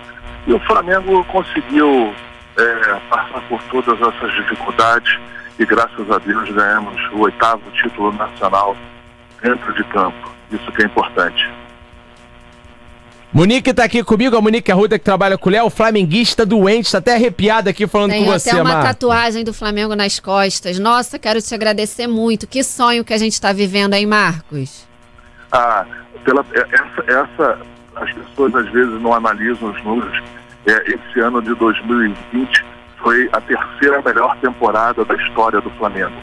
E o Flamengo conseguiu é, passar por todas essas dificuldades e graças a Deus ganhamos o oitavo título nacional dentro de campo. Isso que é importante. Monique tá aqui comigo, a Monique Arruda que trabalha com o Léo, flamenguista doente, tá até arrepiada aqui falando Tem com até você, uma Marcos. tatuagem do Flamengo nas costas. Nossa, quero te agradecer muito. Que sonho que a gente tá vivendo aí, Marcos. Ah, pela, é- essa, essa, as pessoas às vezes não analisam os números. É, esse ano de 2020 foi a terceira melhor temporada da história do Flamengo.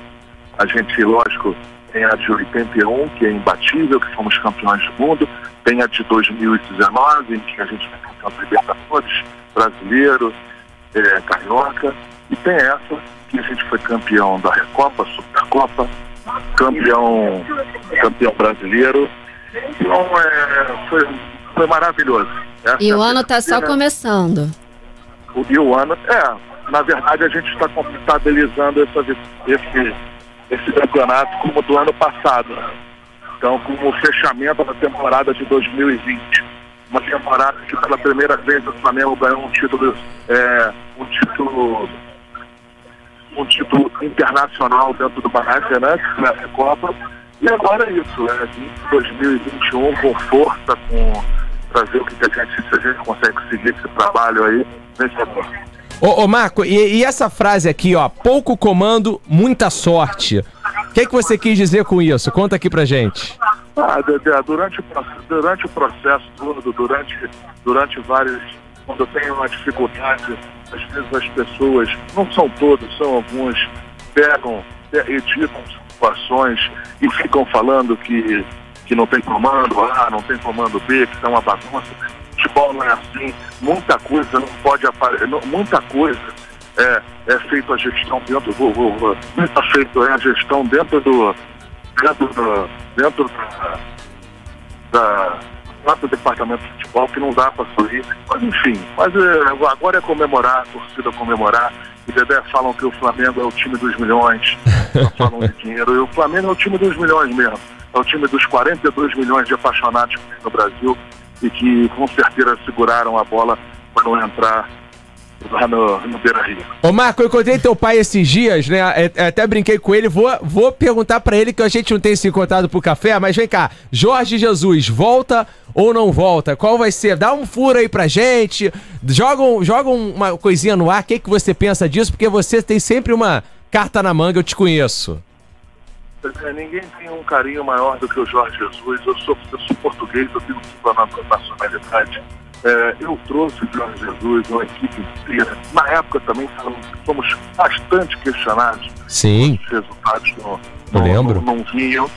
A gente, lógico, tem a de 81, que é imbatível, que fomos campeões do mundo. Tem a de 2019, em que a gente foi campeão da Libertadores, brasileiro, é, carioca. E tem essa, que a gente foi campeão da Recopa, Supercopa, campeão, campeão brasileiro. Então, é, foi, foi maravilhoso. Essa E é o ano tá só começando. E o ano, é, na verdade a gente está comptabilizando essa, vi- esse, esse campeonato como do ano passado. Então, como o fechamento da temporada de 2020. Uma temporada que pela primeira vez o Flamengo ganhou um título, é, um título, um título internacional dentro do Maracanã, que é a Copa. E agora é isso, é, em 2021 com força, com trazer o que a gente, se a gente consegue seguir esse trabalho aí, vencedor. Ô, ô Marco, e, e essa frase aqui, ó, pouco comando, muita sorte. O que, que você quis dizer com isso? Conta aqui pra gente. Ah, Dedé, durante, durante o processo todo, durante, durante vários. Quando eu tenho uma dificuldade, às vezes as pessoas, não são todos, são alguns, pegam, é, editam situações e ficam falando que, que não tem comando A, não tem comando B, que tá uma bagunça. Futebol não é assim, muita coisa não pode aparecer, muita coisa é, é feito a gestão dentro, vou, muita feito é a gestão dentro do, dentro do, dentro da, da do departamento de futebol que não dá para sorrir. Mas enfim, mas é, agora é comemorar, a torcida comemorar. E Dedé falam que o Flamengo é o time dos milhões, só falam de dinheiro. E o Flamengo é o time dos milhões mesmo. É o time dos 42 milhões de apaixonados no Brasil e que com certeza seguraram a bola para não entrar lá no, no Beira Rio. Ô Marco, eu encontrei teu pai esses dias, né? É- é, Até brinquei com ele, vou, vou perguntar pra ele que a gente não tem se encontrado pro café, mas vem cá, Jorge Jesus, volta ou não volta? Qual vai ser? Dá um furo aí pra gente, joga, joga um- uma coisinha no ar, o que, que você pensa disso? Porque você tem sempre uma carta na manga, eu te conheço. Ninguém tem um carinho maior do que o Jorge Jesus. Eu sou, eu sou português, eu tenho dupla na- nacionalidade. É, eu trouxe o Jorge Jesus, uma equipe inteira. Na época também fomos, bastante questionados. Sim. Os resultados não, não, lembro. não, não vinham.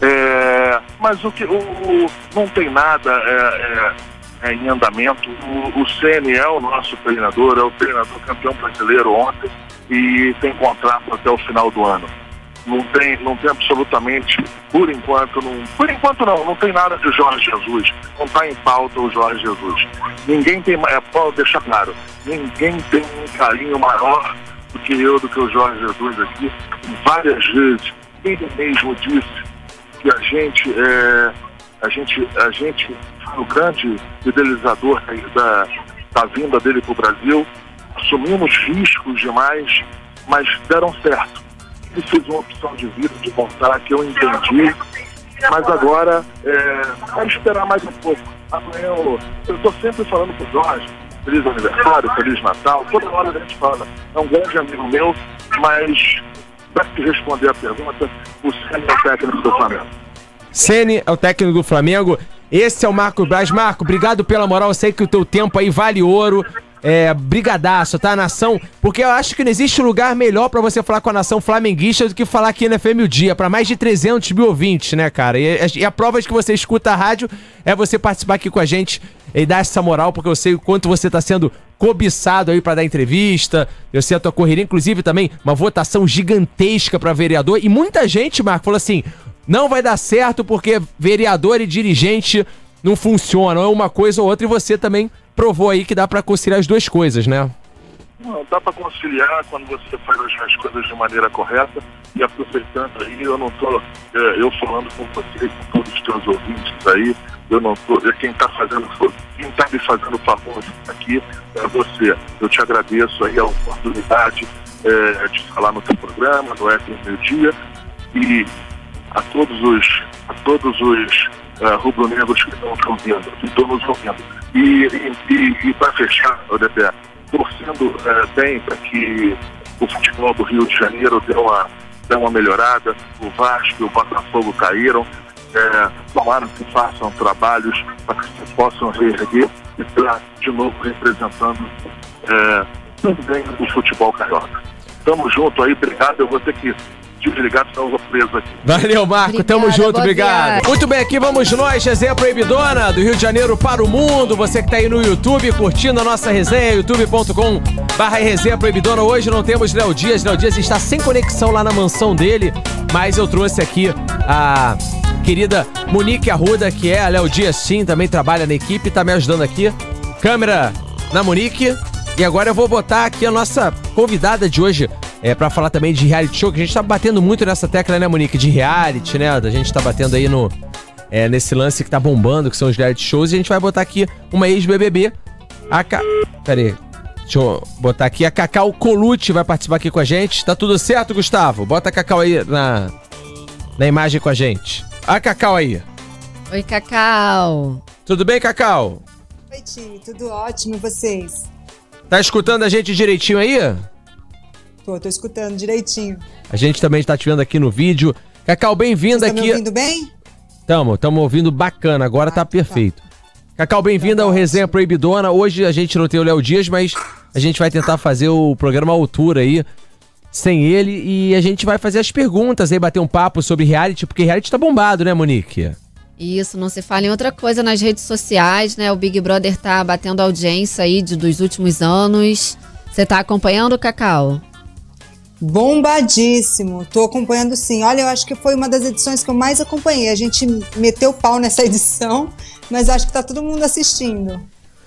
É, mas o que o, o- não tem nada. é, é, é, em andamento. O, o CN é o nosso treinador, é o treinador campeão brasileiro ontem e tem contrato até o final do ano. Não tem, não tem absolutamente, por enquanto, não, por enquanto não, não tem nada de Jorge Jesus. Não está em pauta o Jorge Jesus. Ninguém tem, é, pode deixar claro, ninguém tem um carinho maior do que eu, do que o Jorge Jesus aqui. Várias vezes, ele mesmo disse que a gente é, a gente, a gente foi o grande idealizador da, da vinda dele para o Brasil. Assumimos riscos demais, mas deram certo. Ele fez uma opção de vida, de voltar, que eu entendi. Mas agora, é, vai esperar mais um pouco. Amanhã eu estou sempre falando para o Jorge, feliz aniversário, feliz Natal, toda hora a gente fala. É um grande amigo meu, mas para responder a pergunta, o Sérgio é o técnico do Flamengo. Ceni é o técnico do Flamengo. Esse é o Marco Braz. Marco, obrigado pela moral. Eu sei que o teu tempo aí vale ouro. É, brigadaço, tá, nação? Porque eu acho que não existe lugar melhor para você falar com a nação flamenguista do que falar aqui na FM o Dia, para mais de 300 mil ouvintes, né, cara? E, e, a prova de que você escuta a rádio é você participar aqui com a gente e dar essa moral, porque eu sei o quanto você tá sendo cobiçado aí para dar entrevista. Eu sei a tua correria, inclusive também uma votação gigantesca para vereador. E muita gente, Marco, falou assim: não vai dar certo porque vereador e dirigente não funcionam, é uma coisa ou outra, e você também provou aí que dá para conciliar as duas coisas, né? Não, dá para conciliar quando você faz as coisas de maneira correta e aproveitando aí, eu não tô é, eu falando com você com todos os teus ouvintes aí, eu não tô, é quem está fazendo, quem tá me fazendo favor aqui é você. Eu te agradeço aí a oportunidade é, de falar no teu programa, no FM Meio Dia, e a todos os, a todos os uh, rubro-negros que estão ouvindo, que estão nos ouvindo. E, e, e, para fechar, Odebé, torcendo uh, bem para que o futebol do Rio de Janeiro dê uma, dê uma melhorada, o Vasco e o Botafogo caíram, é, tomara que façam trabalhos para que se possam reerguer e estar de novo representando é, também o futebol carioca. Tamo junto aí, obrigado. Eu vou ter que vou preso aqui. Valeu, Marco. Obrigada, Tamo junto, obrigado. Viagem. Muito bem, aqui vamos nós, resenha proibidona do Rio de Janeiro para o mundo. Você que tá aí no YouTube curtindo a nossa resenha, youtube.com barra resenha proibidona. Hoje não temos Léo Dias. Léo Dias está sem conexão lá na mansão dele, mas eu trouxe aqui a querida Monique Arruda, que é a Léo Dias sim, também trabalha na equipe, tá me ajudando aqui. Câmera na Monique. E agora eu vou botar aqui a nossa convidada de hoje, é, para falar também de reality show, que a gente tá batendo muito nessa tecla, né, Monique? De reality, né? A gente tá batendo aí no. É, nesse lance que tá bombando, que são os reality shows, e a gente vai botar aqui uma ex-BBB. A Ca... Pera aí. Deixa eu botar aqui. A Cacau Colucci vai participar aqui com a gente. Tá tudo certo, Gustavo? Bota a Cacau aí na, na imagem com a gente. A Cacau aí. Oi, Cacau. Tudo bem, Cacau? Oi, Ti. Tudo ótimo. E vocês? Tá escutando a gente direitinho aí? Tô, tô escutando direitinho. A gente também está te vendo aqui no vídeo. Cacau, bem-vinda aqui. Tá me ouvindo bem? Tamo, tamo ouvindo bacana, agora ah, tá, tá. perfeito. Tá. Cacau, bem-vinda ao Resenha Proibidona. Hoje a gente não tem o Léo Dias, mas a gente vai tentar fazer o programa à altura aí, sem ele, e a gente vai fazer as perguntas aí, bater um papo sobre reality, porque reality tá bombado, né, Monique? Isso, não se fala em outra coisa nas redes sociais, né? O Big Brother tá batendo audiência aí de, dos últimos anos. Você tá acompanhando, Cacau? Bombadíssimo, tô acompanhando sim. Olha, eu acho que foi uma das edições que eu mais acompanhei. A gente meteu pau nessa edição, mas acho que tá todo mundo assistindo.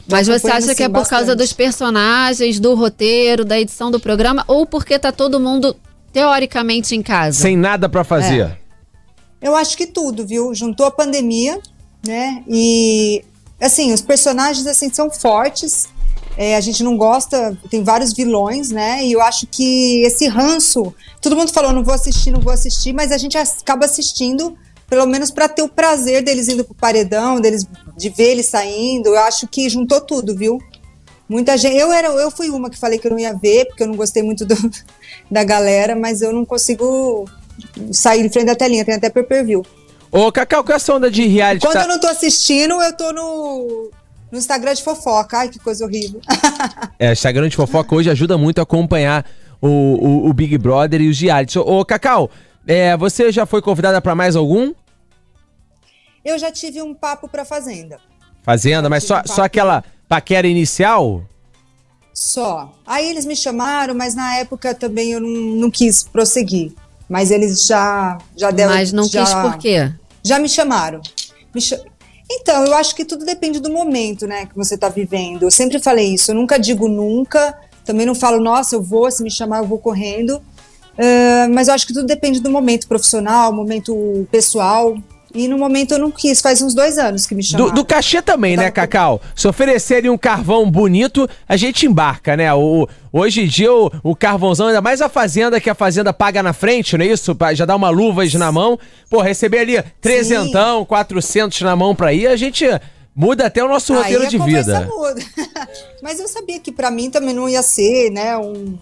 Mas você acha sim, que é por bastante. causa dos personagens, do roteiro, da edição do programa, ou porque tá todo mundo teoricamente em casa? Sem nada para fazer. É. Eu acho que tudo, viu? Juntou a pandemia, né? E assim, os personagens assim são fortes. É, a gente não gosta, tem vários vilões, né? E eu acho que esse ranço, todo mundo falou, não vou assistir, não vou assistir, mas a gente acaba assistindo, pelo menos para ter o prazer deles indo pro paredão, deles de ver eles saindo. Eu acho que juntou tudo, viu? Muita gente. Eu era, eu fui uma que falei que eu não ia ver, porque eu não gostei muito do, da galera, mas eu não consigo sair de frente da telinha, tem até per per view. Ô, Cacau, qual é a sua onda de reality? Quando tá... eu não tô assistindo, eu tô no no Instagram de fofoca. Ai, que coisa horrível. é, Instagram de fofoca hoje ajuda muito a acompanhar o, o, o Big Brother e os realities. Ô, Cacau, é, você já foi convidada para mais algum? Eu já tive um papo pra Fazenda. Fazenda, mas só, só aquela paquera inicial? Só. Aí eles me chamaram, mas na época também eu não, não quis prosseguir. Mas eles já já deram. Mas não já, quis por quê? Já me chamaram. Me cha- Então, eu acho que tudo depende do momento, né, que você tá vivendo. Eu sempre falei isso, eu nunca digo nunca, também não falo, nossa, eu vou, se me chamar, eu vou correndo. Ah, mas eu acho que tudo depende do momento profissional, momento pessoal. E no momento eu não quis, faz uns dois anos que me chamaram. Do, do cachê também, né, Tá. Cacau? Se oferecerem um carvão bonito, a gente embarca, né? O, hoje em dia, o, o carvãozão, ainda mais a fazenda, que a fazenda paga na frente, não é isso? Já dá uma luvas na mão. Pô, receber ali trezentão, quatrocentos na mão pra ir, a gente muda até o nosso Aí roteiro a de vida. muda. Mas eu sabia que pra mim também não ia ser, né, um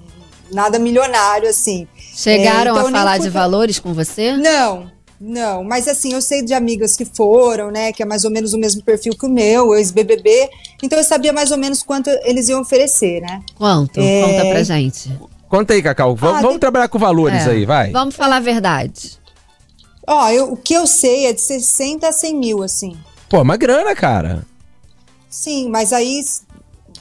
nada milionário assim. Chegaram É, então a falar fui de valores com você? Não, não, mas assim, eu sei de amigas que foram, né, que é mais ou menos o mesmo perfil que o meu, ex-BBB, então eu sabia mais ou menos quanto eles iam oferecer, né? Quanto? É. Conta pra gente. Conta aí, Cacau. V- Ah, vamos tem- trabalhar com valores É. aí, vai. Vamos falar a verdade. Ó, eu- o que eu sei é de 60 a 100 mil, assim. Pô, uma grana, cara. Sim, mas aí,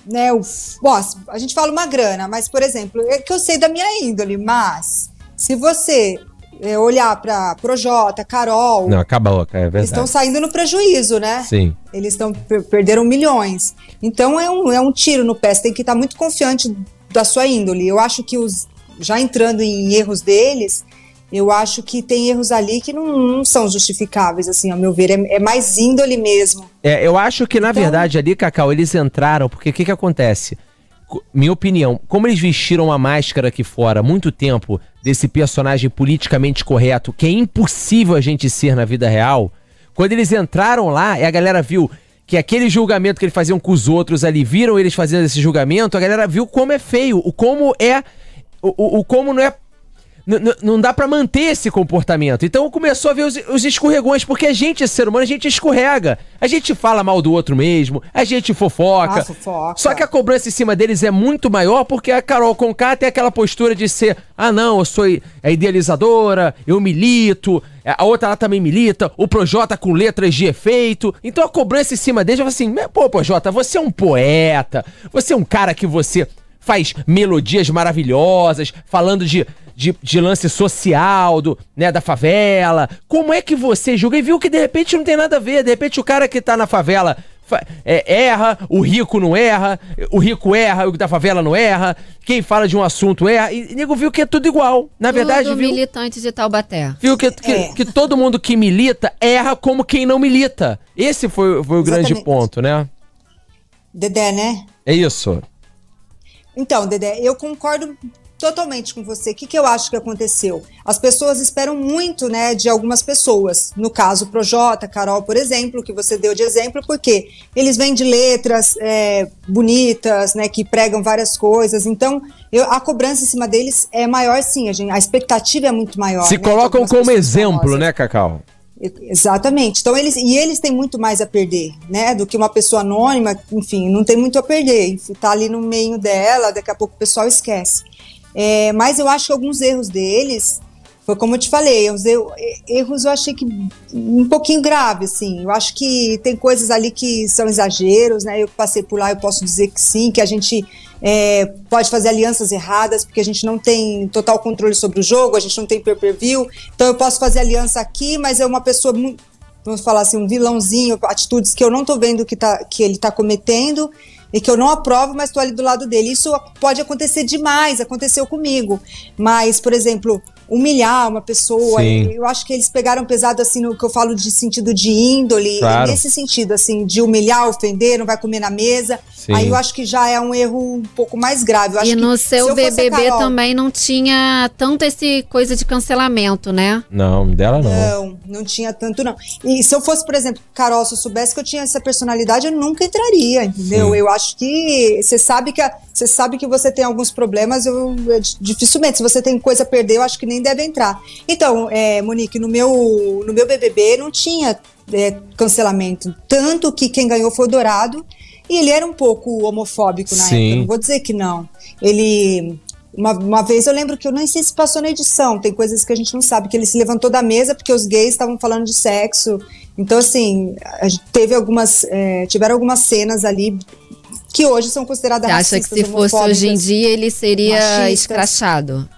né, o, bom, a gente fala uma grana, mas, por exemplo, é que eu sei da minha índole, mas se você é, olhar para Projota, Carol, Não, acabou, é eles verdade. estão saindo no prejuízo, né? Sim. Eles estão perderam milhões. Então é um, é um tiro no pé. Você tem que estar muito confiante da sua índole. Eu acho que os já entrando em erros deles, eu acho que tem erros ali que não, não são justificáveis, assim, ao meu ver. É, é mais índole mesmo. É, eu acho que, na Então- verdade, ali, Cacau, eles entraram, porque o que, que acontece? Minha opinião, como eles vestiram a máscara aqui fora há muito tempo desse personagem politicamente correto, que é impossível a gente ser na vida real, quando eles entraram lá e a galera viu que aquele julgamento que eles faziam com os outros ali, viram eles fazendo esse julgamento, a galera viu como é feio, o como é. O, o, o como não é não dá pra manter esse comportamento. Então começou a ver os, os escorregões, porque a gente, ser humano, a gente escorrega. A gente fala mal do outro mesmo, a gente fofoca. Ah, fofoca. Só que a cobrança em cima deles é muito maior porque a Carol Conká tem aquela postura de ser: ah, não, eu sou i- é idealizadora, eu milito, é, a outra ela também milita, o Projota com letras de efeito. Então a cobrança em cima deles vai assim: pô, Projota, você é um poeta, você é um cara que você faz melodias maravilhosas, falando de, de, de lance social, do, né, da favela. Como é que você julga? E viu que de repente não tem nada a ver. De repente o cara que tá na favela fa- é, erra, o rico não erra, o rico erra, o da favela não erra, quem fala de um assunto erra. E, e nego viu que é tudo igual. Na verdade, Tudo viu, militante de Taubaté. viu que, que, É. que todo mundo que milita erra como quem não milita. Esse foi, foi o grande Exatamente. ponto, né? Dedé, né? É isso. Então, Dedé, eu concordo totalmente com você. O que, que eu acho que aconteceu? As pessoas esperam muito, né, de algumas pessoas. No caso, Projota, Carol, por exemplo, que você deu de exemplo, porque eles vêm de letras é, bonitas, né, que pregam várias coisas. Então, eu- a cobrança em cima deles é maior, sim. A, gente- a expectativa é muito maior. Se né, colocam como exemplo, famosas. né, Cacau? Exatamente. Então eles e eles têm muito mais a perder, né, do que uma pessoa anônima, enfim, não tem muito a perder. Tá ali no meio dela, daqui a pouco o pessoal esquece. É, mas eu acho que alguns erros deles foi como eu te falei, os erros, erros eu achei que um pouquinho grave, assim. Eu acho que tem coisas ali que são exageros, né? Eu passei por lá, eu posso dizer que sim, que a gente é, pode fazer alianças erradas, porque a gente não tem total controle sobre o jogo, a gente não tem pay-per-view. Então eu posso fazer aliança aqui, mas é uma pessoa vamos falar assim, um vilãozinho, atitudes que eu não tô vendo que, tá, que ele tá cometendo e que eu não aprovo, mas estou ali do lado dele. Isso pode acontecer demais, aconteceu comigo. Mas, por exemplo, humilhar uma pessoa, Sim. eu acho que eles pegaram pesado assim no que eu falo de sentido de índole, Claro. nesse sentido assim, de humilhar, ofender, não vai comer na mesa. Sim. Aí eu acho que já é um erro um pouco mais grave. Eu acho E que no se seu a BBB Carol- também não tinha tanto esse coisa de cancelamento, né? Não, dela não. Não, não tinha tanto, não. E se eu fosse, por exemplo, Carol, se eu soubesse que eu tinha essa personalidade, eu nunca entraria, entendeu? Sim. Eu acho que você sabe que você sabe que você tem alguns problemas, eu é, dificilmente. Se você tem coisa a perder, eu acho que nem deve entrar. Então, é, Monique, no meu, no meu BBB não tinha é, cancelamento. Tanto que quem ganhou foi o Dourado. E ele era um pouco homofóbico na Sim. época, não vou dizer que não. Ele uma, uma vez eu lembro que eu nem sei se passou na edição, tem coisas que a gente não sabe, que ele se levantou da mesa porque os gays estavam falando de sexo. Então, assim, a gente teve algumas. é, tiveram algumas cenas ali que hoje são consideradas Você acha que racistas, se fosse hoje em dia ele seria machistas. escrachado?